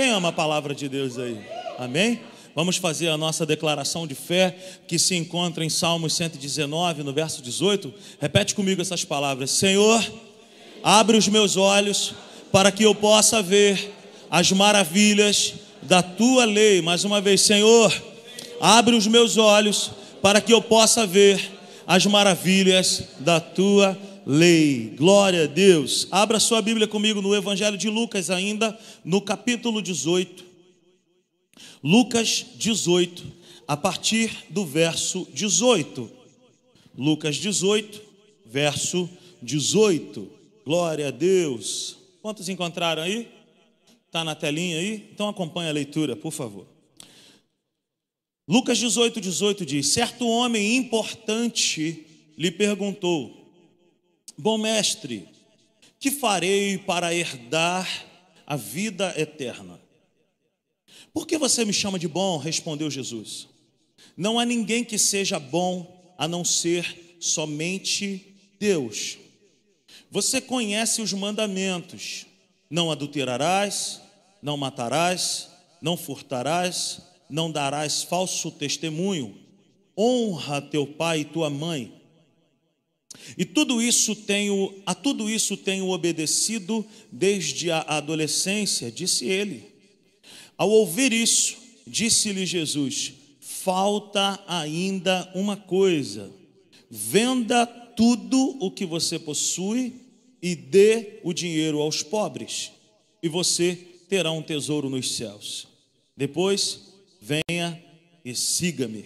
Quem ama a palavra de Deus aí? Amém? Vamos fazer a nossa declaração de fé que se encontra em Salmos 119, no verso 18. Repete comigo essas palavras: Senhor, abre os meus olhos para que eu possa ver as maravilhas da tua lei. Mais uma vez, Senhor, abre os meus olhos para que eu possa ver as maravilhas da tua lei. Glória a Deus. Abra sua Bíblia comigo no Evangelho de Lucas, ainda no capítulo 18. Lucas 18, a partir do verso 18. Lucas 18, verso 18. Glória a Deus. Quantos encontraram aí? Está na telinha aí? Então acompanhe a leitura, por favor. Lucas 18, 18 diz: Certo homem importante lhe perguntou: Bom mestre, que farei para herdar a vida eterna? Por que você me chama de bom? respondeu Jesus. Não há ninguém que seja bom a não ser somente Deus. Você conhece os mandamentos: não adulterarás, não matarás, não furtarás, não darás falso testemunho, honra teu pai e tua mãe. E tudo isso tenho, a tudo isso tenho obedecido desde a adolescência, disse ele. Ao ouvir isso, disse-lhe Jesus: falta ainda uma coisa. Venda tudo o que você possui e dê o dinheiro aos pobres, e você terá um tesouro nos céus. Depois, venha e siga-me.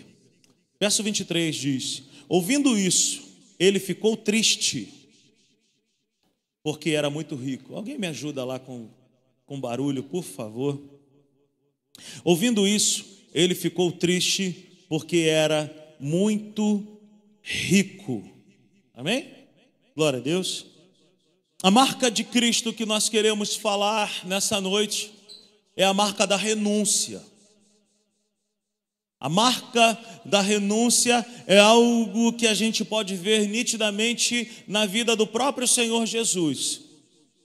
Verso 23 diz: Ouvindo isso, ele ficou triste, porque era muito rico. Alguém me ajuda lá com, com barulho, por favor. Ouvindo isso, ele ficou triste, porque era muito rico. Amém? Glória a Deus. A marca de Cristo que nós queremos falar nessa noite é a marca da renúncia. A marca da renúncia é algo que a gente pode ver nitidamente na vida do próprio Senhor Jesus.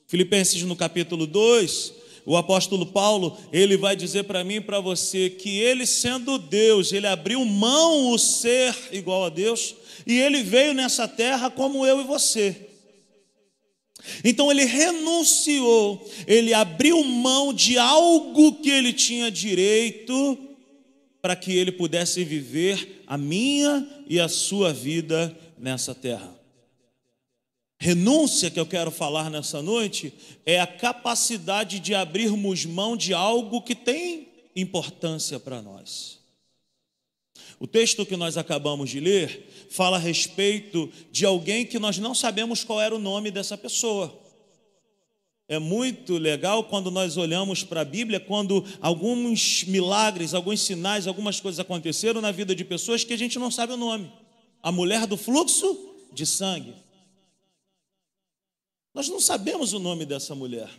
Filipenses no capítulo 2, o apóstolo Paulo, ele vai dizer para mim e para você que ele sendo Deus, ele abriu mão o ser igual a Deus, e ele veio nessa terra como eu e você. Então ele renunciou, ele abriu mão de algo que ele tinha direito para que ele pudesse viver a minha e a sua vida nessa terra. Renúncia que eu quero falar nessa noite é a capacidade de abrirmos mão de algo que tem importância para nós. O texto que nós acabamos de ler fala a respeito de alguém que nós não sabemos qual era o nome dessa pessoa. É muito legal quando nós olhamos para a Bíblia, quando alguns milagres, alguns sinais, algumas coisas aconteceram na vida de pessoas que a gente não sabe o nome. A mulher do fluxo de sangue. Nós não sabemos o nome dessa mulher.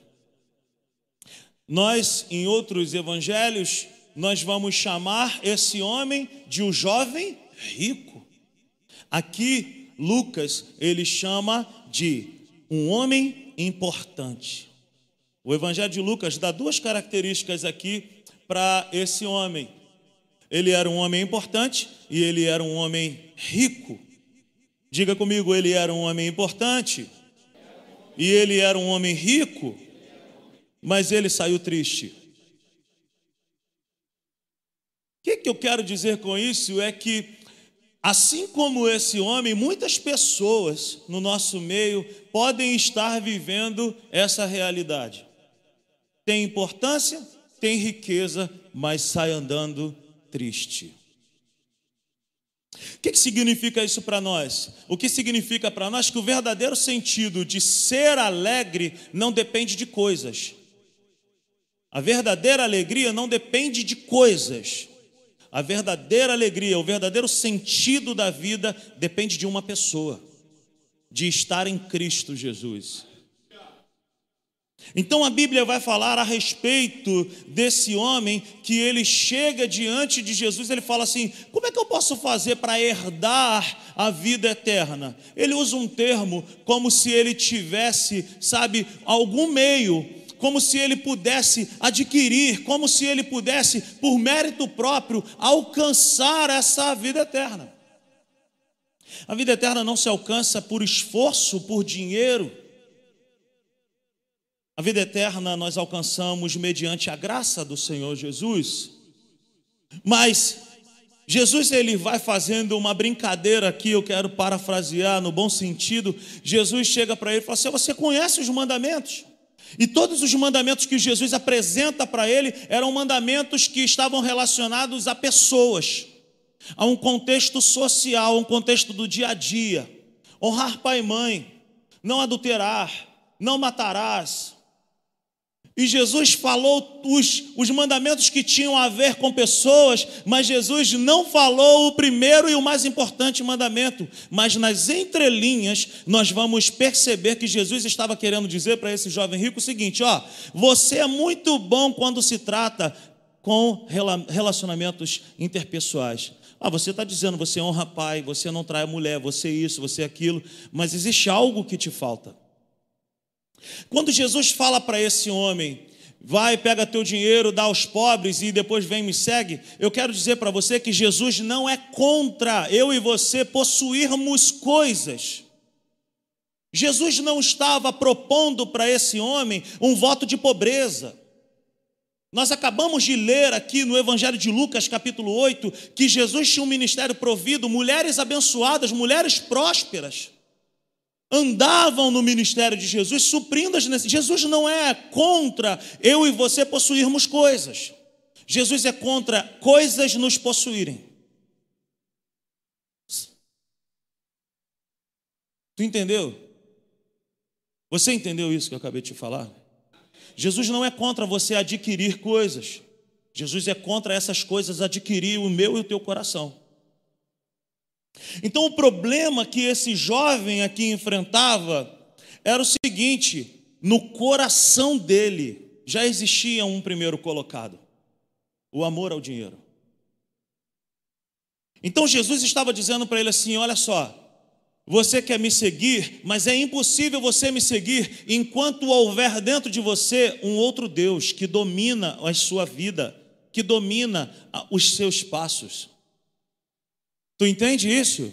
Nós, em outros evangelhos, nós vamos chamar esse homem de um jovem rico. Aqui, Lucas, ele chama de um homem importante. O Evangelho de Lucas dá duas características aqui para esse homem. Ele era um homem importante e ele era um homem rico. Diga comigo, ele era um homem importante e ele era um homem rico, mas ele saiu triste. O que, que eu quero dizer com isso é que Assim como esse homem, muitas pessoas no nosso meio podem estar vivendo essa realidade. Tem importância, tem riqueza, mas sai andando triste. O que, significa isso para nós? O que significa para nós que o verdadeiro sentido de ser alegre não depende de coisas. A verdadeira alegria não depende de coisas. A verdadeira alegria, o verdadeiro sentido da vida depende de uma pessoa, de estar em Cristo Jesus. Então a Bíblia vai falar a respeito desse homem que ele chega diante de Jesus, ele fala assim: como é que eu posso fazer para herdar a vida eterna? Ele usa um termo como se ele tivesse, sabe, algum meio como se ele pudesse adquirir, como se ele pudesse, por mérito próprio, alcançar essa vida eterna. A vida eterna não se alcança por esforço, por dinheiro. A vida eterna nós alcançamos mediante a graça do Senhor Jesus. Mas Jesus ele vai fazendo uma brincadeira aqui, eu quero parafrasear no bom sentido. Jesus chega para ele e fala assim: Você conhece os mandamentos? E todos os mandamentos que Jesus apresenta para ele eram mandamentos que estavam relacionados a pessoas, a um contexto social, um contexto do dia a dia. Honrar pai e mãe, não adulterar, não matarás, e Jesus falou os, os mandamentos que tinham a ver com pessoas, mas Jesus não falou o primeiro e o mais importante mandamento. Mas nas entrelinhas, nós vamos perceber que Jesus estava querendo dizer para esse jovem rico o seguinte: ó, você é muito bom quando se trata com relacionamentos interpessoais. Ah, você está dizendo, você honra pai, você não trai mulher, você isso, você aquilo, mas existe algo que te falta. Quando Jesus fala para esse homem, vai, pega teu dinheiro, dá aos pobres e depois vem me segue, eu quero dizer para você que Jesus não é contra eu e você possuirmos coisas. Jesus não estava propondo para esse homem um voto de pobreza. Nós acabamos de ler aqui no Evangelho de Lucas, capítulo 8, que Jesus tinha um ministério provido, mulheres abençoadas, mulheres prósperas andavam no ministério de Jesus suprindo as necessidades. Jesus não é contra eu e você possuirmos coisas. Jesus é contra coisas nos possuírem. Tu entendeu? Você entendeu isso que eu acabei de te falar? Jesus não é contra você adquirir coisas. Jesus é contra essas coisas adquirir o meu e o teu coração. Então, o problema que esse jovem aqui enfrentava era o seguinte: no coração dele já existia um primeiro colocado, o amor ao dinheiro. Então, Jesus estava dizendo para ele assim: olha só, você quer me seguir, mas é impossível você me seguir enquanto houver dentro de você um outro Deus que domina a sua vida, que domina os seus passos. Tu entende isso?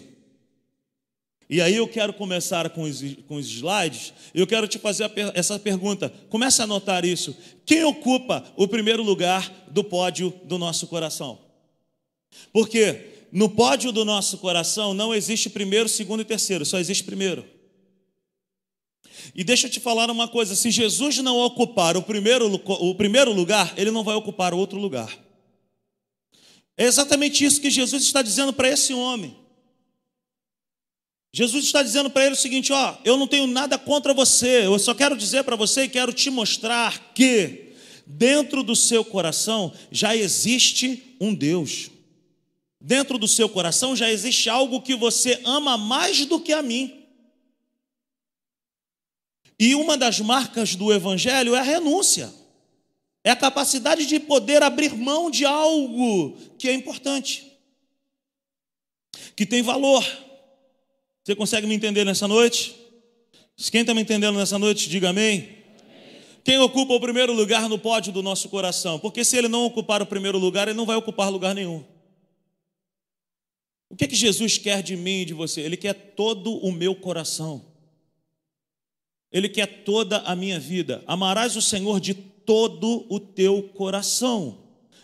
E aí eu quero começar com os, com os slides. Eu quero te fazer essa pergunta. Comece a anotar isso. Quem ocupa o primeiro lugar do pódio do nosso coração? Porque no pódio do nosso coração não existe primeiro, segundo e terceiro, só existe primeiro. E deixa eu te falar uma coisa: se Jesus não ocupar o primeiro, o primeiro lugar, ele não vai ocupar o outro lugar. É exatamente isso que Jesus está dizendo para esse homem. Jesus está dizendo para ele o seguinte: ó, eu não tenho nada contra você, eu só quero dizer para você e quero te mostrar que dentro do seu coração já existe um Deus. Dentro do seu coração já existe algo que você ama mais do que a mim. E uma das marcas do Evangelho é a renúncia. É a capacidade de poder abrir mão de algo que é importante, que tem valor. Você consegue me entender nessa noite? Quem está me entendendo nessa noite, diga amém. Quem ocupa o primeiro lugar no pódio do nosso coração? Porque se ele não ocupar o primeiro lugar, ele não vai ocupar lugar nenhum. O que, é que Jesus quer de mim e de você? Ele quer todo o meu coração. Ele quer toda a minha vida. Amarás o Senhor de todo o teu coração.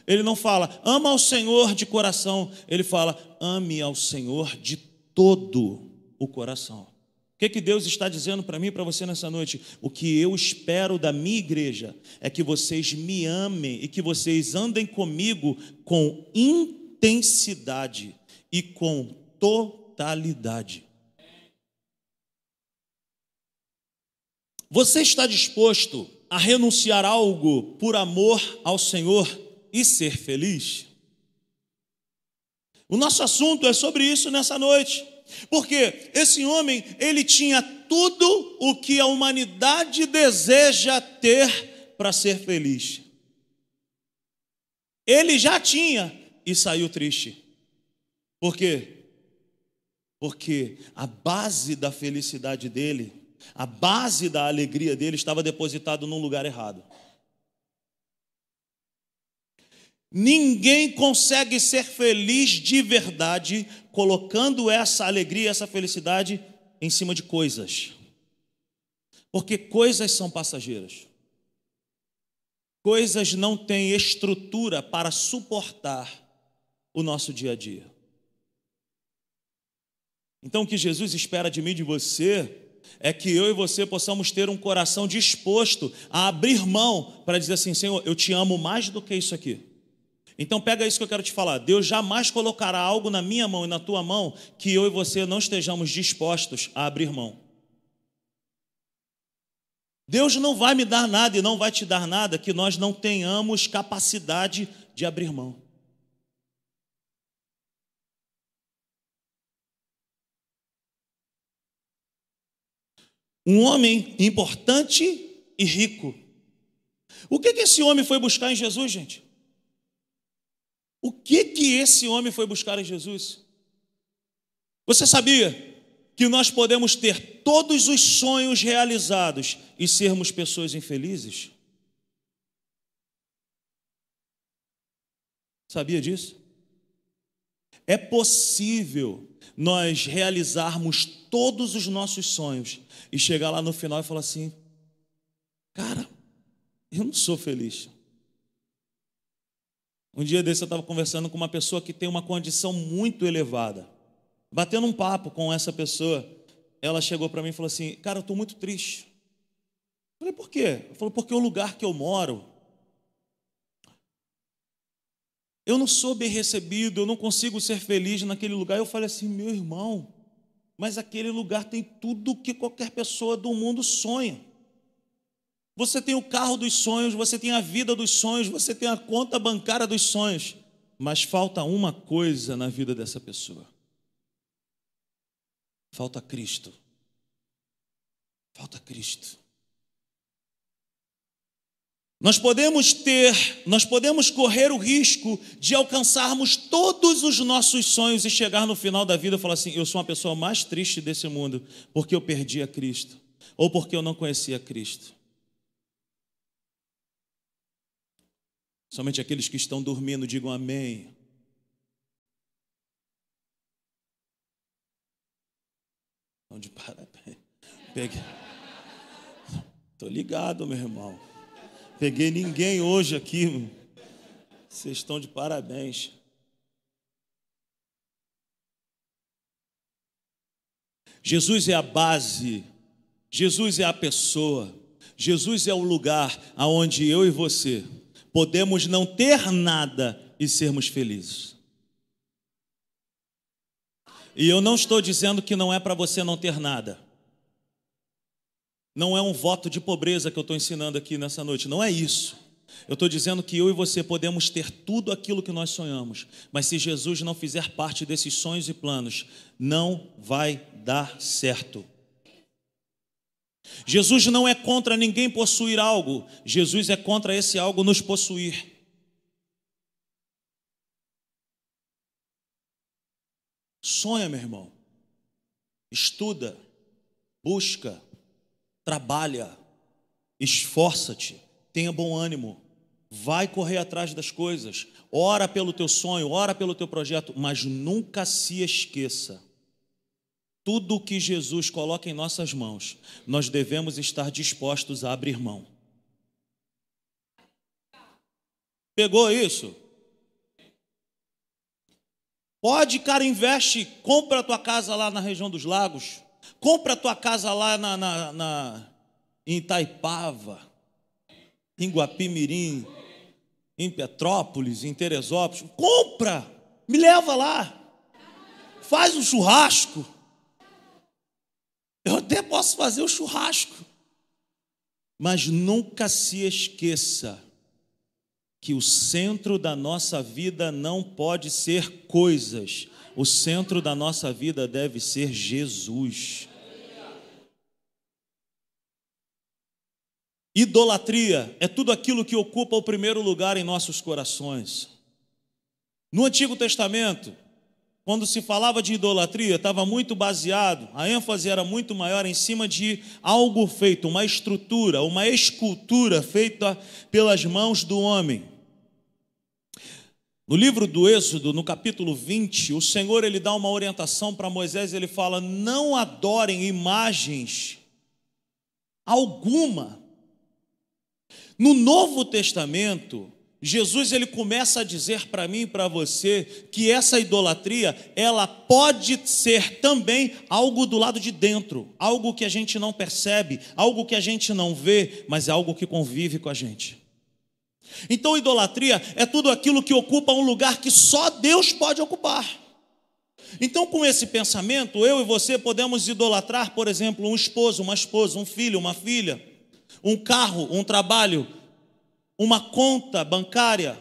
Ele não fala, ama ao Senhor de coração. Ele fala, ame ao Senhor de todo o coração. O que, que Deus está dizendo para mim e para você nessa noite? O que eu espero da minha igreja é que vocês me amem e que vocês andem comigo com intensidade e com totalidade. Você está disposto a renunciar algo por amor ao Senhor e ser feliz? O nosso assunto é sobre isso nessa noite. Porque esse homem, ele tinha tudo o que a humanidade deseja ter para ser feliz. Ele já tinha e saiu triste. Por quê? Porque a base da felicidade dele A base da alegria dele estava depositada num lugar errado. Ninguém consegue ser feliz de verdade colocando essa alegria, essa felicidade em cima de coisas. Porque coisas são passageiras. Coisas não têm estrutura para suportar o nosso dia a dia. Então, o que Jesus espera de mim e de você é que eu e você possamos ter um coração disposto a abrir mão para dizer assim: Senhor, eu te amo mais do que isso aqui. Então, pega isso que eu quero te falar. Deus jamais colocará algo na minha mão e na tua mão que eu e você não estejamos dispostos a abrir mão. Deus não vai me dar nada e não vai te dar nada que nós não tenhamos capacidade de abrir mão. Um homem importante e rico. O que, que esse homem foi buscar em Jesus, gente? O que que esse homem foi buscar em Jesus? Você sabia que nós podemos ter todos os sonhos realizados e sermos pessoas infelizes? Sabia disso? É possível nós realizarmos todos os nossos sonhos e chegar lá no final e falar assim: cara, eu não sou feliz. Um dia desse eu estava conversando com uma pessoa que tem uma condição muito elevada. Batendo um papo com essa pessoa, ela chegou para mim e falou assim: Cara, eu estou muito triste. Eu falei, por quê? Eu falei, porque o lugar que eu moro, eu não sou bem recebido, eu não consigo ser feliz naquele lugar. Eu falei assim, meu irmão, mas aquele lugar tem tudo que qualquer pessoa do mundo sonha. Você tem o carro dos sonhos, você tem a vida dos sonhos, você tem a conta bancária dos sonhos, mas falta uma coisa na vida dessa pessoa. Falta Cristo. Falta Cristo. Nós podemos ter, nós podemos correr o risco de alcançarmos todos os nossos sonhos e chegar no final da vida e falar assim: eu sou uma pessoa mais triste desse mundo porque eu perdi a Cristo ou porque eu não conhecia Cristo. Somente aqueles que estão dormindo digam amém. Estão de parabéns. Peguei. Estou ligado, meu irmão. Peguei ninguém hoje aqui. Vocês estão de parabéns. Jesus é a base, Jesus é a pessoa, Jesus é o lugar aonde eu e você podemos não ter nada e sermos felizes. E eu não estou dizendo que não é para você não ter nada. Não é um voto de pobreza que eu estou ensinando aqui nessa noite, não é isso. Eu estou dizendo que eu e você podemos ter tudo aquilo que nós sonhamos, mas se Jesus não fizer parte desses sonhos e planos, não vai dar certo. Jesus não é contra ninguém possuir algo, Jesus é contra esse algo nos possuir. Sonha, meu irmão, estuda, busca, trabalha, esforça-te, tenha bom ânimo, vai correr atrás das coisas, ora pelo teu sonho, ora pelo teu projeto, mas nunca se esqueça tudo que Jesus coloca em nossas mãos, nós devemos estar dispostos a abrir mão. Pegou isso? Pode, cara, investe, compra a tua casa lá na região dos lagos, compra a tua casa lá na, na, na em Itaipava, em Guapimirim, em Petrópolis, em Teresópolis. Compra, me leva lá, faz um churrasco. Eu até posso fazer o churrasco. Mas nunca se esqueça que o centro da nossa vida não pode ser coisas, o centro da nossa vida deve ser Jesus. Idolatria é tudo aquilo que ocupa o primeiro lugar em nossos corações. No Antigo Testamento, quando se falava de idolatria, estava muito baseado, a ênfase era muito maior em cima de algo feito, uma estrutura, uma escultura feita pelas mãos do homem. No livro do Êxodo, no capítulo 20, o Senhor ele dá uma orientação para Moisés, ele fala: "Não adorem imagens alguma". No Novo Testamento, Jesus ele começa a dizer para mim e para você que essa idolatria, ela pode ser também algo do lado de dentro, algo que a gente não percebe, algo que a gente não vê, mas é algo que convive com a gente. Então, idolatria é tudo aquilo que ocupa um lugar que só Deus pode ocupar. Então, com esse pensamento, eu e você podemos idolatrar, por exemplo, um esposo, uma esposa, um filho, uma filha, um carro, um trabalho, uma conta bancária,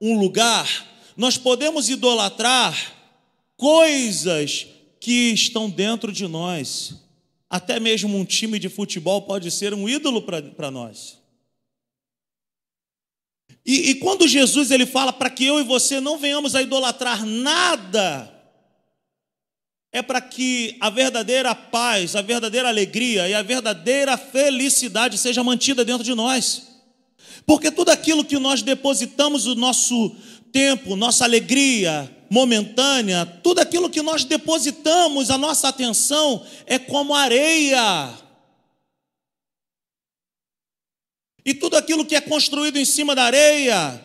um lugar. Nós podemos idolatrar coisas que estão dentro de nós. Até mesmo um time de futebol pode ser um ídolo para nós. E, e quando Jesus ele fala para que eu e você não venhamos a idolatrar nada, é para que a verdadeira paz, a verdadeira alegria e a verdadeira felicidade seja mantida dentro de nós. Porque tudo aquilo que nós depositamos o nosso tempo, nossa alegria momentânea, tudo aquilo que nós depositamos a nossa atenção é como areia E tudo aquilo que é construído em cima da areia,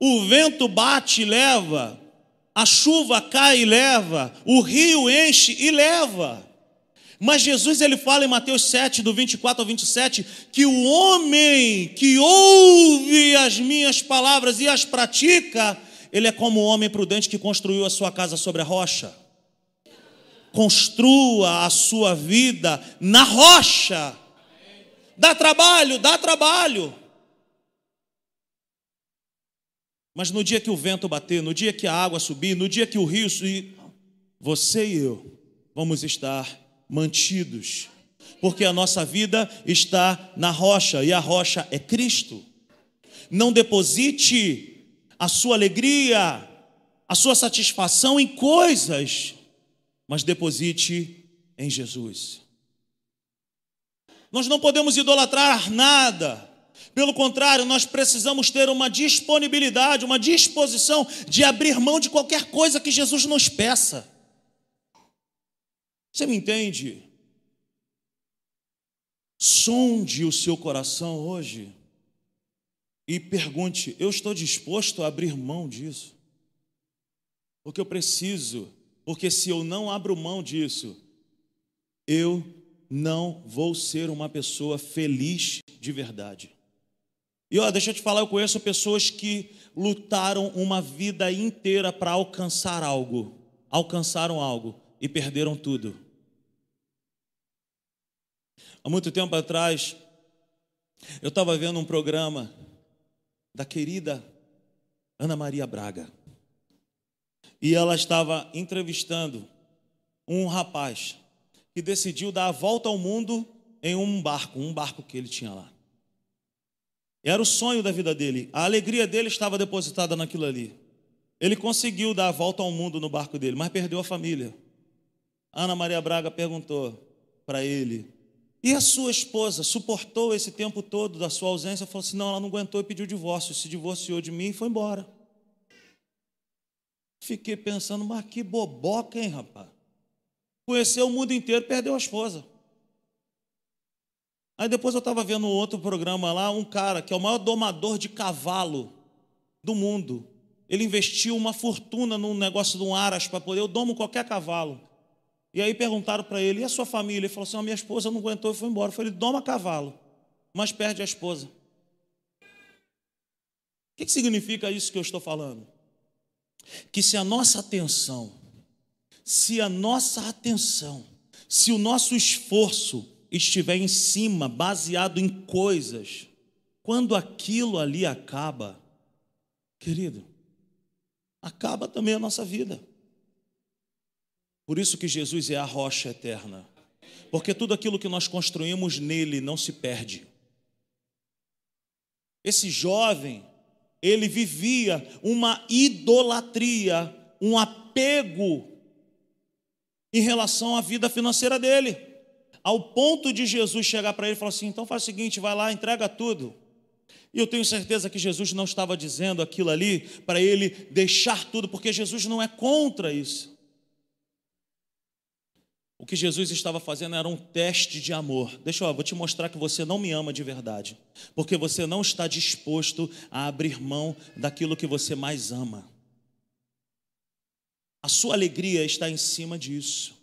o vento bate e leva, a chuva cai e leva, o rio enche e leva. Mas Jesus ele fala em Mateus 7, do 24 ao 27, que o homem que ouve as minhas palavras e as pratica, ele é como o homem prudente que construiu a sua casa sobre a rocha. Construa a sua vida na rocha. Dá trabalho, dá trabalho. Mas no dia que o vento bater, no dia que a água subir, no dia que o rio subir, você e eu vamos estar mantidos, porque a nossa vida está na rocha e a rocha é Cristo. Não deposite a sua alegria, a sua satisfação em coisas, mas deposite em Jesus. Nós não podemos idolatrar nada. Pelo contrário, nós precisamos ter uma disponibilidade, uma disposição de abrir mão de qualquer coisa que Jesus nos peça. Você me entende? Sonde o seu coração hoje e pergunte: eu estou disposto a abrir mão disso? Porque eu preciso, porque se eu não abro mão disso, eu não vou ser uma pessoa feliz de verdade. E ó, deixa eu te falar, eu conheço pessoas que lutaram uma vida inteira para alcançar algo, alcançaram algo e perderam tudo. Há muito tempo atrás, eu estava vendo um programa da querida Ana Maria Braga. E ela estava entrevistando um rapaz que decidiu dar a volta ao mundo em um barco, um barco que ele tinha lá. Era o sonho da vida dele, a alegria dele estava depositada naquilo ali. Ele conseguiu dar a volta ao mundo no barco dele, mas perdeu a família. Ana Maria Braga perguntou para ele: E a sua esposa suportou esse tempo todo da sua ausência? Falou assim: Não, ela não aguentou e pediu divórcio. Se divorciou de mim e foi embora. Fiquei pensando, mas que boboca, hein, rapaz? Conheceu o mundo inteiro, perdeu a esposa. Aí depois eu estava vendo outro programa lá, um cara que é o maior domador de cavalo do mundo. Ele investiu uma fortuna num negócio de um aras para poder, eu domo qualquer cavalo. E aí perguntaram para ele, e a sua família? Ele falou assim: a minha esposa não aguentou e foi embora. Eu falei, doma cavalo, mas perde a esposa. O que significa isso que eu estou falando? Que se a nossa atenção se a nossa atenção, se o nosso esforço estiver em cima, baseado em coisas, quando aquilo ali acaba, querido, acaba também a nossa vida. Por isso que Jesus é a rocha eterna. Porque tudo aquilo que nós construímos nele não se perde. Esse jovem, ele vivia uma idolatria, um apego em relação à vida financeira dele. Ao ponto de Jesus chegar para ele e falar assim: então faz o seguinte, vai lá, entrega tudo. E eu tenho certeza que Jesus não estava dizendo aquilo ali para ele deixar tudo, porque Jesus não é contra isso. O que Jesus estava fazendo era um teste de amor. Deixa eu, vou te mostrar que você não me ama de verdade, porque você não está disposto a abrir mão daquilo que você mais ama. A sua alegria está em cima disso.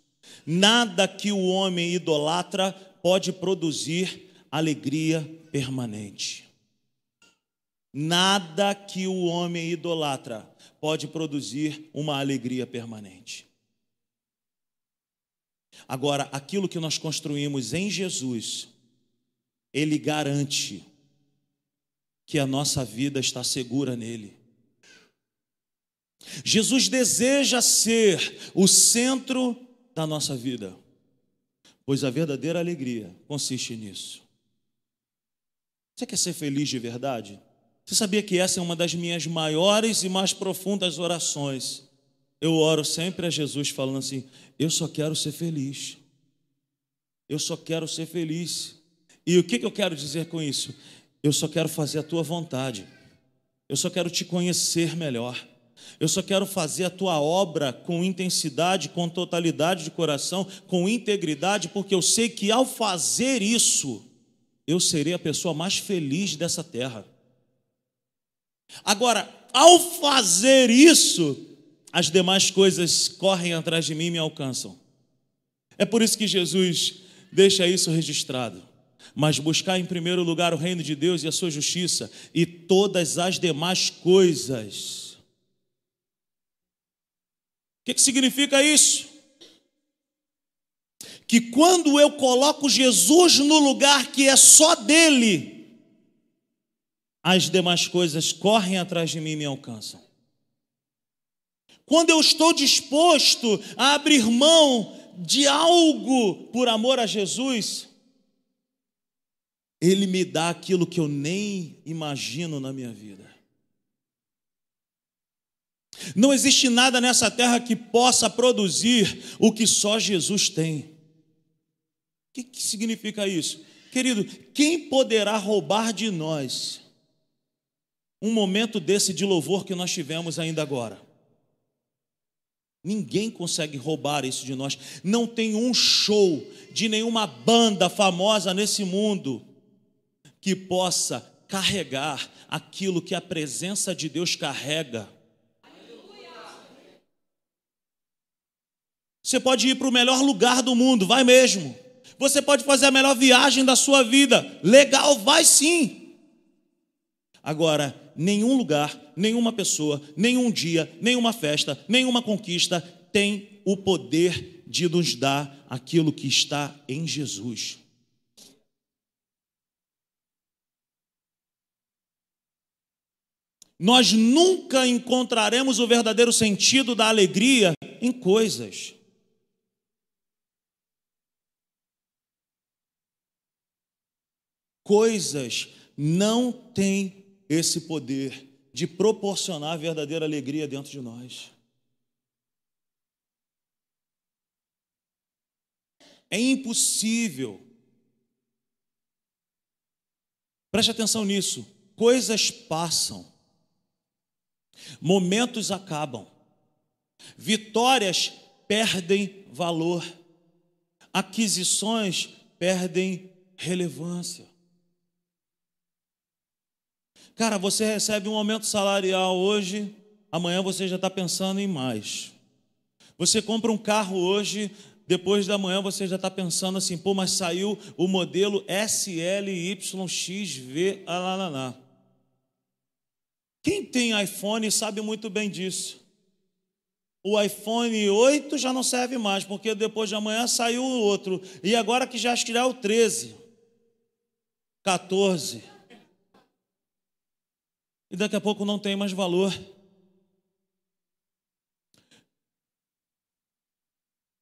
Nada que o homem idolatra pode produzir alegria permanente. Nada que o homem idolatra pode produzir uma alegria permanente. Agora, aquilo que nós construímos em Jesus, Ele garante que a nossa vida está segura nele. Jesus deseja ser o centro da nossa vida, pois a verdadeira alegria consiste nisso. Você quer ser feliz de verdade? Você sabia que essa é uma das minhas maiores e mais profundas orações? Eu oro sempre a Jesus falando assim: eu só quero ser feliz. Eu só quero ser feliz. E o que eu quero dizer com isso? Eu só quero fazer a tua vontade. Eu só quero te conhecer melhor. Eu só quero fazer a tua obra com intensidade, com totalidade de coração, com integridade, porque eu sei que ao fazer isso, eu serei a pessoa mais feliz dessa terra. Agora, ao fazer isso, as demais coisas correm atrás de mim e me alcançam. É por isso que Jesus deixa isso registrado. Mas buscar em primeiro lugar o reino de Deus e a sua justiça, e todas as demais coisas. O que, que significa isso? Que quando eu coloco Jesus no lugar que é só dele, as demais coisas correm atrás de mim e me alcançam. Quando eu estou disposto a abrir mão de algo por amor a Jesus, Ele me dá aquilo que eu nem imagino na minha vida. Não existe nada nessa terra que possa produzir o que só Jesus tem. O que, que significa isso? Querido, quem poderá roubar de nós um momento desse de louvor que nós tivemos ainda agora? Ninguém consegue roubar isso de nós. Não tem um show de nenhuma banda famosa nesse mundo que possa carregar aquilo que a presença de Deus carrega. Você pode ir para o melhor lugar do mundo, vai mesmo. Você pode fazer a melhor viagem da sua vida, legal, vai sim. Agora, nenhum lugar, nenhuma pessoa, nenhum dia, nenhuma festa, nenhuma conquista tem o poder de nos dar aquilo que está em Jesus. Nós nunca encontraremos o verdadeiro sentido da alegria em coisas. Coisas não têm esse poder de proporcionar verdadeira alegria dentro de nós. É impossível. Preste atenção nisso. Coisas passam, momentos acabam, vitórias perdem valor, aquisições perdem relevância. Cara, você recebe um aumento salarial hoje, amanhã você já está pensando em mais. Você compra um carro hoje, depois da manhã você já está pensando assim, pô, mas saiu o modelo SLYXV, lá. Quem tem iPhone sabe muito bem disso. O iPhone 8 já não serve mais, porque depois de amanhã saiu o outro. E agora que já estiver o 13, 14 e daqui a pouco não tem mais valor.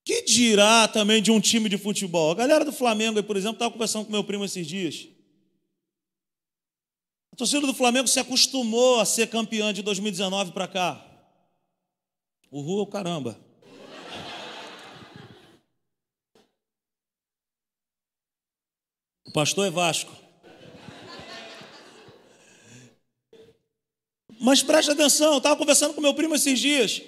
Que dirá também de um time de futebol? A galera do Flamengo, por exemplo, estava conversando com meu primo esses dias. A torcida do Flamengo se acostumou a ser campeã de 2019 para cá. Uhul, caramba. O pastor é Vasco. Mas preste atenção, eu estava conversando com meu primo esses dias.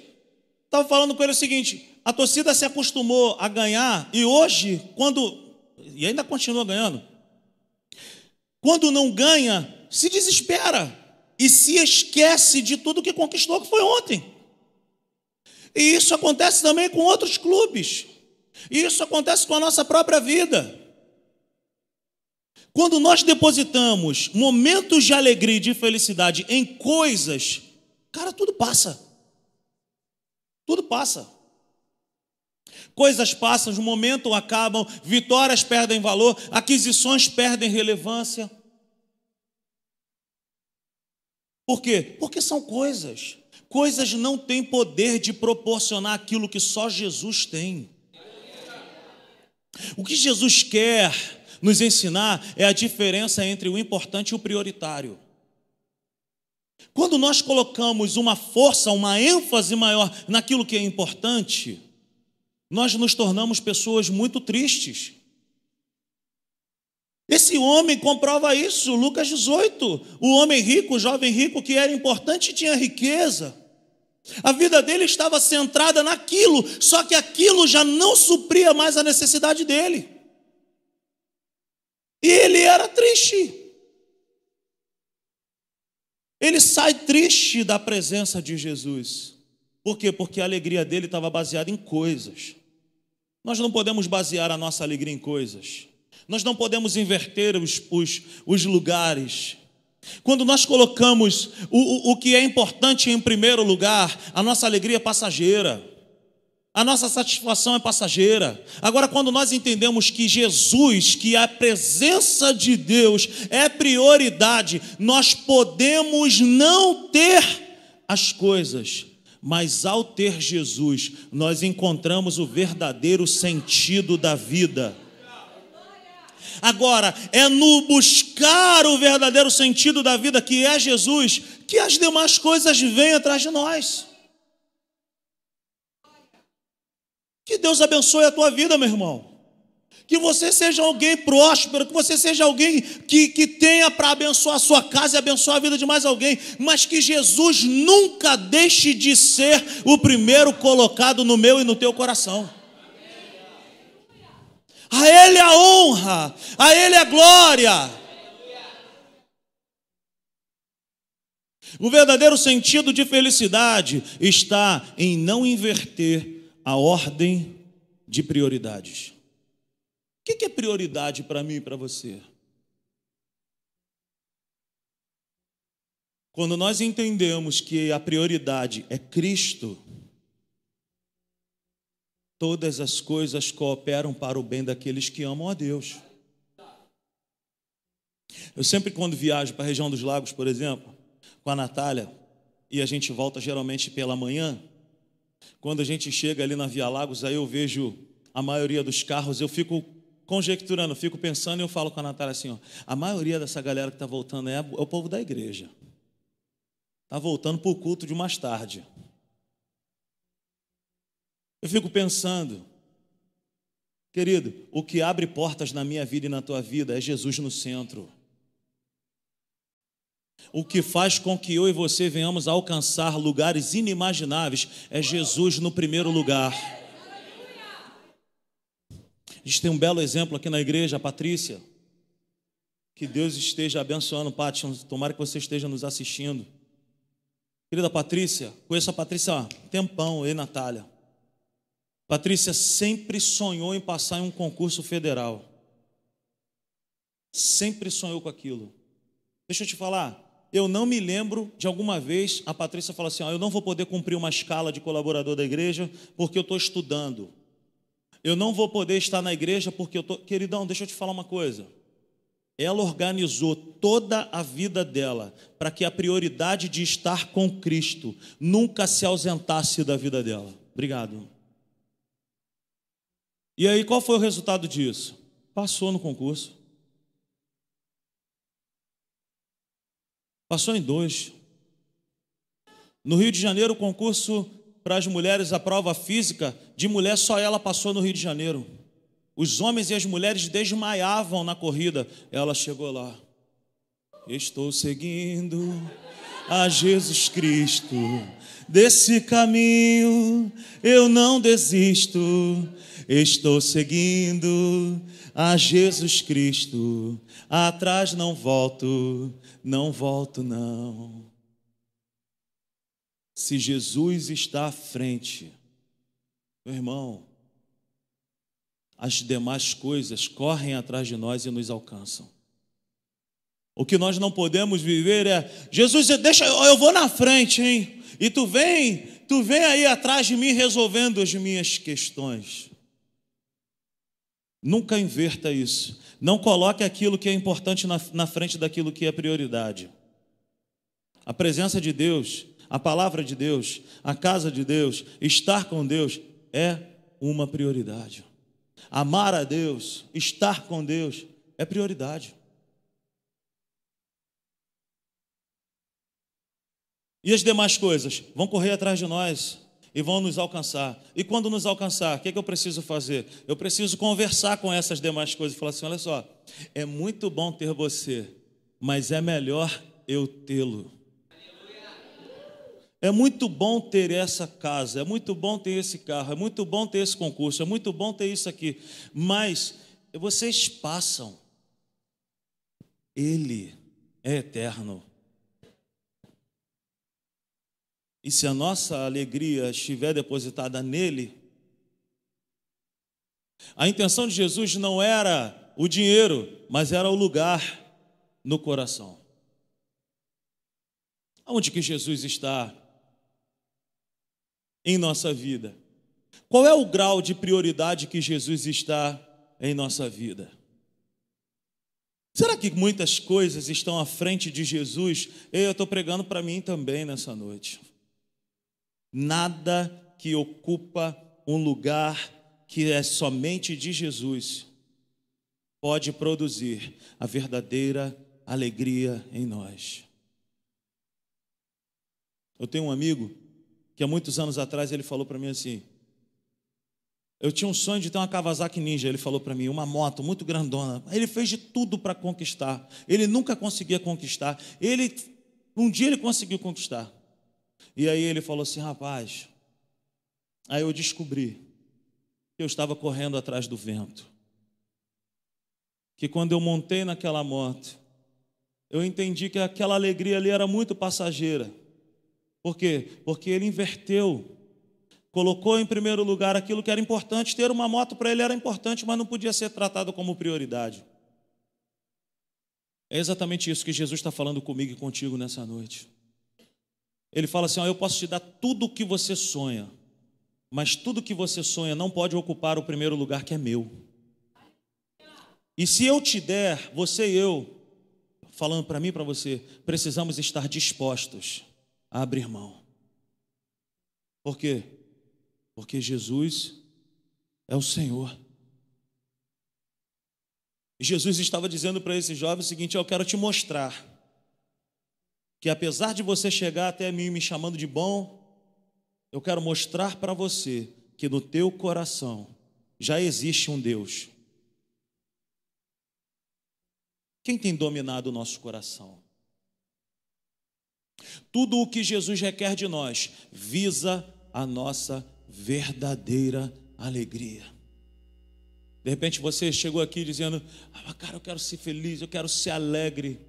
Estava falando com ele o seguinte: a torcida se acostumou a ganhar e hoje, quando. E ainda continua ganhando. Quando não ganha, se desespera e se esquece de tudo que conquistou que foi ontem. E isso acontece também com outros clubes. E isso acontece com a nossa própria vida. Quando nós depositamos momentos de alegria e de felicidade em coisas, cara, tudo passa. Tudo passa. Coisas passam, os momentos acabam, vitórias perdem valor, aquisições perdem relevância. Por quê? Porque são coisas. Coisas não têm poder de proporcionar aquilo que só Jesus tem. O que Jesus quer nos ensinar é a diferença entre o importante e o prioritário. Quando nós colocamos uma força, uma ênfase maior naquilo que é importante, nós nos tornamos pessoas muito tristes. Esse homem comprova isso, Lucas 18. O homem rico, o jovem rico que era importante tinha riqueza. A vida dele estava centrada naquilo, só que aquilo já não supria mais a necessidade dele. E ele era triste. Ele sai triste da presença de Jesus. Por quê? Porque a alegria dele estava baseada em coisas. Nós não podemos basear a nossa alegria em coisas. Nós não podemos inverter os, os, os lugares. Quando nós colocamos o, o, o que é importante em primeiro lugar, a nossa alegria é passageira, a nossa satisfação é passageira. Agora, quando nós entendemos que Jesus, que a presença de Deus é prioridade, nós podemos não ter as coisas, mas ao ter Jesus, nós encontramos o verdadeiro sentido da vida. Agora, é no buscar o verdadeiro sentido da vida, que é Jesus, que as demais coisas vêm atrás de nós. Que Deus abençoe a tua vida, meu irmão. Que você seja alguém próspero, que você seja alguém que, que tenha para abençoar a sua casa e abençoar a vida de mais alguém, mas que Jesus nunca deixe de ser o primeiro colocado no meu e no teu coração. A Ele a honra, a Ele a glória. O verdadeiro sentido de felicidade está em não inverter a ordem de prioridades. O que é prioridade para mim e para você? Quando nós entendemos que a prioridade é Cristo, todas as coisas cooperam para o bem daqueles que amam a Deus. Eu sempre, quando viajo para a região dos lagos, por exemplo, com a Natália, e a gente volta geralmente pela manhã, quando a gente chega ali na Via Lagos, aí eu vejo a maioria dos carros, eu fico conjecturando, fico pensando e eu falo com a Natália assim: ó, a maioria dessa galera que está voltando é, é o povo da igreja. Está voltando para o culto de mais tarde. Eu fico pensando, querido, o que abre portas na minha vida e na tua vida é Jesus no centro. O que faz com que eu e você venhamos a alcançar lugares inimagináveis é Jesus no primeiro lugar. A gente tem um belo exemplo aqui na igreja, a Patrícia. Que Deus esteja abençoando, Pátio. Tomara que você esteja nos assistindo. Querida Patrícia, conheço a Patrícia há tempão, e Natália. Patrícia sempre sonhou em passar em um concurso federal. Sempre sonhou com aquilo. Deixa eu te falar, eu não me lembro de alguma vez a Patrícia falar assim: eu não vou poder cumprir uma escala de colaborador da igreja porque eu estou estudando. Eu não vou poder estar na igreja porque eu estou. Queridão, deixa eu te falar uma coisa. Ela organizou toda a vida dela para que a prioridade de estar com Cristo nunca se ausentasse da vida dela. Obrigado. E aí, qual foi o resultado disso? Passou no concurso. Passou em dois. No Rio de Janeiro, o concurso para as mulheres a prova física, de mulher só ela passou no Rio de Janeiro. Os homens e as mulheres desmaiavam na corrida. Ela chegou lá. Estou seguindo a Jesus Cristo. Desse caminho eu não desisto. Estou seguindo a Jesus Cristo. Atrás não volto, não volto não. Se Jesus está à frente, meu irmão, as demais coisas correm atrás de nós e nos alcançam. O que nós não podemos viver é, Jesus, deixa, eu vou na frente, hein? E tu vem, tu vem aí atrás de mim resolvendo as minhas questões. Nunca inverta isso. Não coloque aquilo que é importante na, na frente daquilo que é prioridade. A presença de Deus, a palavra de Deus, a casa de Deus, estar com Deus é uma prioridade. Amar a Deus, estar com Deus é prioridade. E as demais coisas vão correr atrás de nós e vão nos alcançar. E quando nos alcançar, o que, é que eu preciso fazer? Eu preciso conversar com essas demais coisas e falar assim: olha só, é muito bom ter você, mas é melhor eu tê-lo. É muito bom ter essa casa, é muito bom ter esse carro, é muito bom ter esse concurso, é muito bom ter isso aqui, mas vocês passam, Ele é eterno. E se a nossa alegria estiver depositada nele, a intenção de Jesus não era o dinheiro, mas era o lugar no coração. Onde que Jesus está em nossa vida? Qual é o grau de prioridade que Jesus está em nossa vida? Será que muitas coisas estão à frente de Jesus? Eu estou pregando para mim também nessa noite. Nada que ocupa um lugar que é somente de Jesus pode produzir a verdadeira alegria em nós. Eu tenho um amigo que há muitos anos atrás ele falou para mim assim: eu tinha um sonho de ter uma Kawasaki Ninja, ele falou para mim, uma moto muito grandona. Ele fez de tudo para conquistar. Ele nunca conseguia conquistar. Ele um dia ele conseguiu conquistar. E aí ele falou assim: rapaz, aí eu descobri que eu estava correndo atrás do vento. Que quando eu montei naquela moto, eu entendi que aquela alegria ali era muito passageira. Por quê? Porque ele inverteu. Colocou em primeiro lugar aquilo que era importante. Ter uma moto para ele era importante, mas não podia ser tratado como prioridade. É exatamente isso que Jesus está falando comigo e contigo nessa noite. Ele fala assim: ó, Eu posso te dar tudo o que você sonha, mas tudo que você sonha não pode ocupar o primeiro lugar que é meu. E se eu te der, você e eu, falando para mim e para você, precisamos estar dispostos a abrir mão. Por quê? Porque Jesus é o Senhor. Jesus estava dizendo para esse jovem o seguinte: Eu quero te mostrar que apesar de você chegar até mim me chamando de bom, eu quero mostrar para você que no teu coração já existe um Deus. Quem tem dominado o nosso coração? Tudo o que Jesus requer de nós visa a nossa verdadeira alegria. De repente você chegou aqui dizendo: ah, cara, eu quero ser feliz, eu quero ser alegre.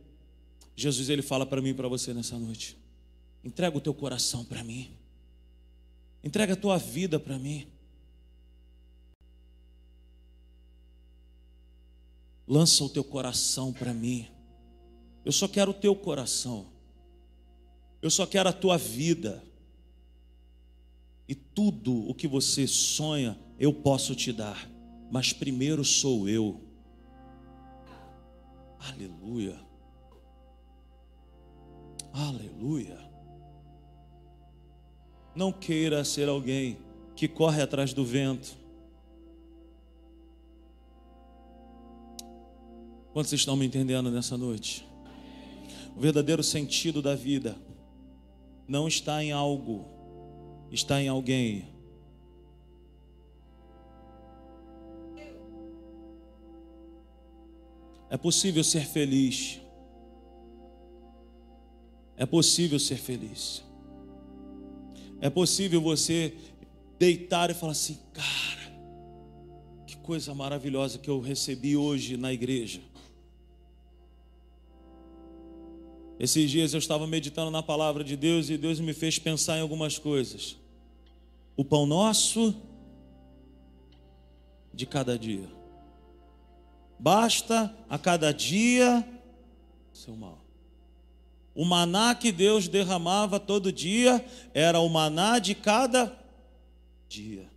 Jesus ele fala para mim e para você nessa noite: entrega o teu coração para mim, entrega a tua vida para mim. Lança o teu coração para mim. Eu só quero o teu coração. Eu só quero a tua vida. E tudo o que você sonha, eu posso te dar. Mas primeiro sou eu. Aleluia. Aleluia. Não queira ser alguém que corre atrás do vento. Quantos estão me entendendo nessa noite? O verdadeiro sentido da vida não está em algo, está em alguém. É possível ser feliz. É possível ser feliz. É possível você deitar e falar assim: cara, que coisa maravilhosa que eu recebi hoje na igreja. Esses dias eu estava meditando na palavra de Deus e Deus me fez pensar em algumas coisas. O pão nosso de cada dia. Basta a cada dia seu mal. O maná que Deus derramava todo dia era o maná de cada dia.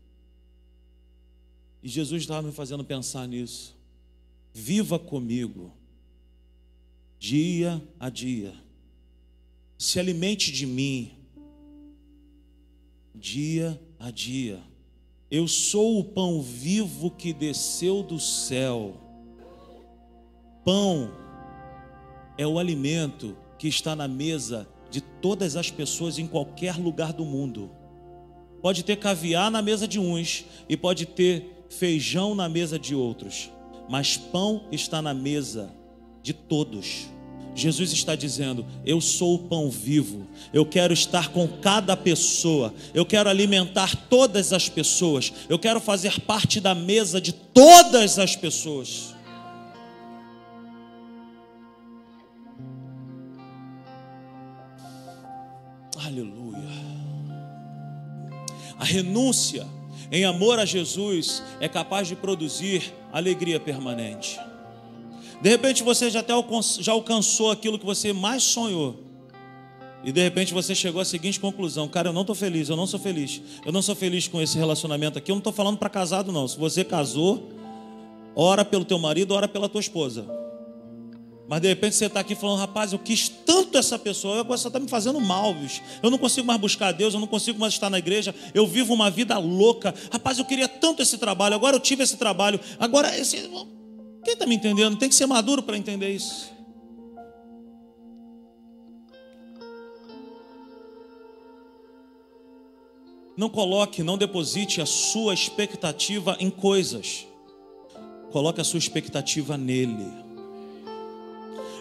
E Jesus estava me fazendo pensar nisso. Viva comigo, dia a dia. Se alimente de mim, dia a dia. Eu sou o pão vivo que desceu do céu. Pão é o alimento que está na mesa de todas as pessoas em qualquer lugar do mundo. Pode ter caviar na mesa de uns e pode ter feijão na mesa de outros, mas pão está na mesa de todos. Jesus está dizendo: Eu sou o pão vivo, eu quero estar com cada pessoa, eu quero alimentar todas as pessoas, eu quero fazer parte da mesa de todas as pessoas. Aleluia. A renúncia em amor a Jesus é capaz de produzir alegria permanente. De repente você já até já alcançou aquilo que você mais sonhou. E de repente você chegou à seguinte conclusão: cara, eu não estou feliz, eu não sou feliz, eu não sou feliz com esse relacionamento aqui. Eu não estou falando para casado, não. Se você casou, ora pelo teu marido, ora pela tua esposa. Mas de repente você está aqui falando, rapaz, eu quis tanto essa pessoa, agora você está me fazendo mal, bicho. Eu não consigo mais buscar Deus, eu não consigo mais estar na igreja, eu vivo uma vida louca. Rapaz, eu queria tanto esse trabalho, agora eu tive esse trabalho, agora esse. Quem está me entendendo? Tem que ser maduro para entender isso. Não coloque, não deposite a sua expectativa em coisas. Coloque a sua expectativa nele.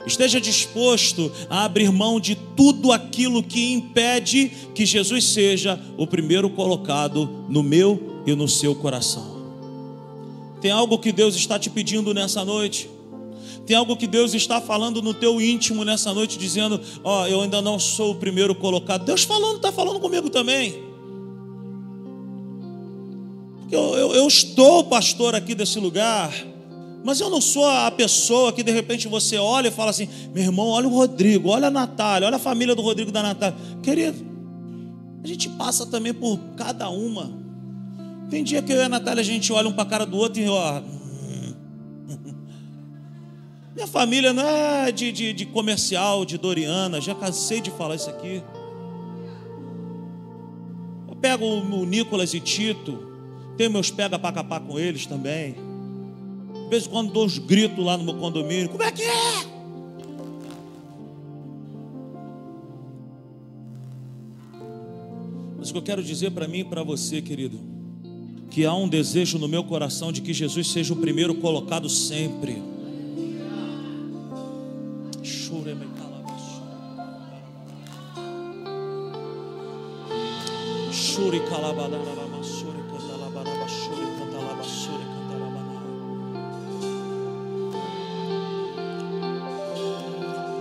Esteja disposto a abrir mão de tudo aquilo que impede que Jesus seja o primeiro colocado no meu e no seu coração. Tem algo que Deus está te pedindo nessa noite? Tem algo que Deus está falando no teu íntimo nessa noite, dizendo: Ó, oh, eu ainda não sou o primeiro colocado. Deus falando, está falando comigo também. Eu, eu, eu estou pastor aqui desse lugar. Mas eu não sou a pessoa que de repente você olha e fala assim: meu irmão, olha o Rodrigo, olha a Natália, olha a família do Rodrigo da Natália. Querido, a gente passa também por cada uma. Tem dia que eu e a Natália a gente olha um para a cara do outro e ó. Minha família não é de, de, de comercial, de Doriana, já cansei de falar isso aqui. Eu pego o Nicolas e Tito, tenho meus pega para capar com eles também. De vez em quando dou uns gritos lá no meu condomínio. Como é que é? Mas o que eu quero dizer para mim e para você, querido, que há um desejo no meu coração de que Jesus seja o primeiro colocado sempre. Shuri calabadara.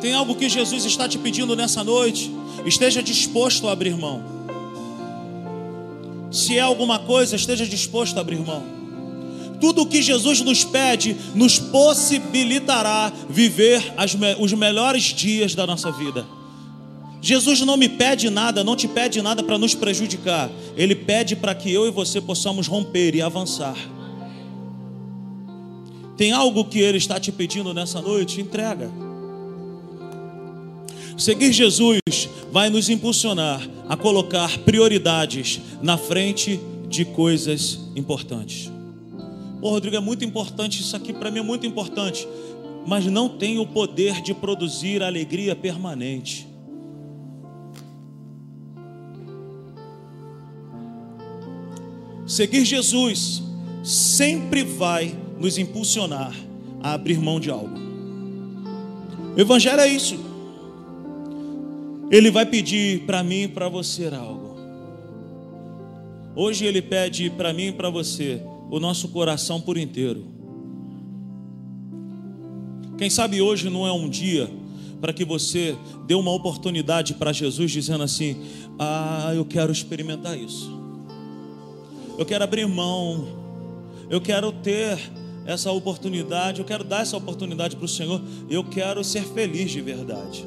Tem algo que Jesus está te pedindo nessa noite? Esteja disposto a abrir mão. Se é alguma coisa, esteja disposto a abrir mão. Tudo o que Jesus nos pede nos possibilitará viver as, os melhores dias da nossa vida. Jesus não me pede nada, não te pede nada para nos prejudicar. Ele pede para que eu e você possamos romper e avançar. Tem algo que Ele está te pedindo nessa noite? Entrega. Seguir Jesus vai nos impulsionar a colocar prioridades na frente de coisas importantes. Pô, Rodrigo, é muito importante, isso aqui para mim é muito importante, mas não tem o poder de produzir alegria permanente. Seguir Jesus sempre vai nos impulsionar a abrir mão de algo. O Evangelho é isso. Ele vai pedir para mim e para você algo. Hoje ele pede para mim e para você o nosso coração por inteiro. Quem sabe hoje não é um dia para que você dê uma oportunidade para Jesus dizendo assim: "Ah, eu quero experimentar isso. Eu quero abrir mão. Eu quero ter essa oportunidade, eu quero dar essa oportunidade para o Senhor. Eu quero ser feliz de verdade."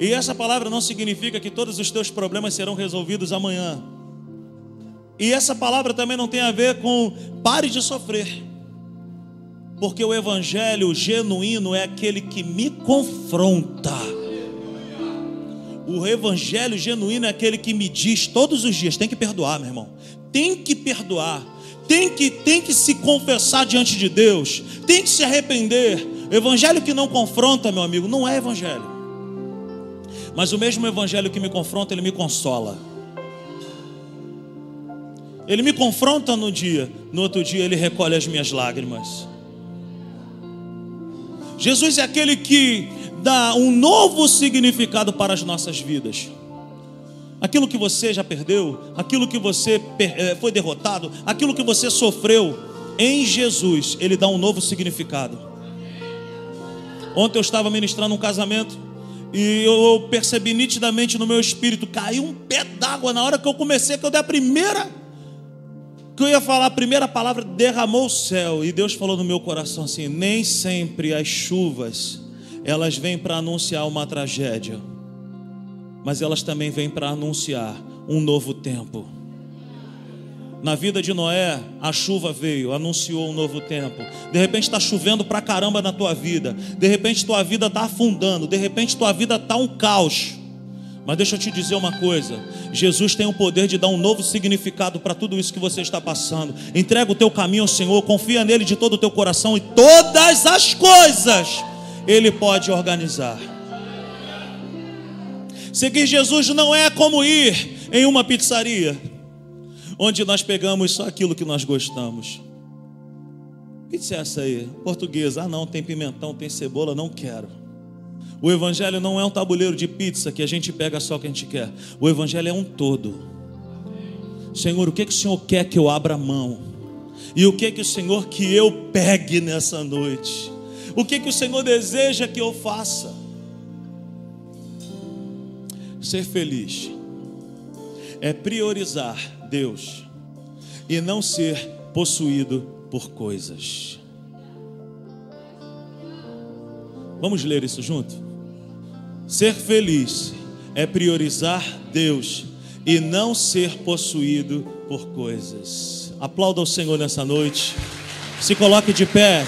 E essa palavra não significa que todos os teus problemas serão resolvidos amanhã. E essa palavra também não tem a ver com pare de sofrer. Porque o evangelho genuíno é aquele que me confronta. O evangelho genuíno é aquele que me diz todos os dias, tem que perdoar, meu irmão. Tem que perdoar. Tem que tem que se confessar diante de Deus. Tem que se arrepender. Evangelho que não confronta, meu amigo, não é evangelho. Mas o mesmo evangelho que me confronta, ele me consola. Ele me confronta no dia, no outro dia ele recolhe as minhas lágrimas. Jesus é aquele que dá um novo significado para as nossas vidas. Aquilo que você já perdeu, aquilo que você foi derrotado, aquilo que você sofreu, em Jesus, Ele dá um novo significado. Ontem eu estava ministrando um casamento e eu percebi nitidamente no meu espírito, caiu um pé d'água na hora que eu comecei, que eu dei a primeira que eu ia falar a primeira palavra, derramou o céu, e Deus falou no meu coração assim: nem sempre as chuvas elas vêm para anunciar uma tragédia, mas elas também vêm para anunciar um novo tempo. Na vida de Noé, a chuva veio, anunciou um novo tempo. De repente está chovendo pra caramba na tua vida. De repente tua vida está afundando. De repente tua vida está um caos. Mas deixa eu te dizer uma coisa: Jesus tem o poder de dar um novo significado para tudo isso que você está passando. Entrega o teu caminho ao Senhor, confia nele de todo o teu coração e todas as coisas ele pode organizar. Seguir Jesus não é como ir em uma pizzaria, onde nós pegamos só aquilo que nós gostamos. Pizza é essa aí? Portuguesa. Ah, não, tem pimentão, tem cebola, não quero. O Evangelho não é um tabuleiro de pizza que a gente pega só o que a gente quer. O Evangelho é um todo. Senhor, o que, que o Senhor quer que eu abra mão? E o que, que o Senhor que eu pegue nessa noite? O que, que o Senhor deseja que eu faça? Ser feliz é priorizar Deus e não ser possuído por coisas. Vamos ler isso junto? Ser feliz é priorizar Deus e não ser possuído por coisas. Aplauda o Senhor nessa noite. Se coloque de pé.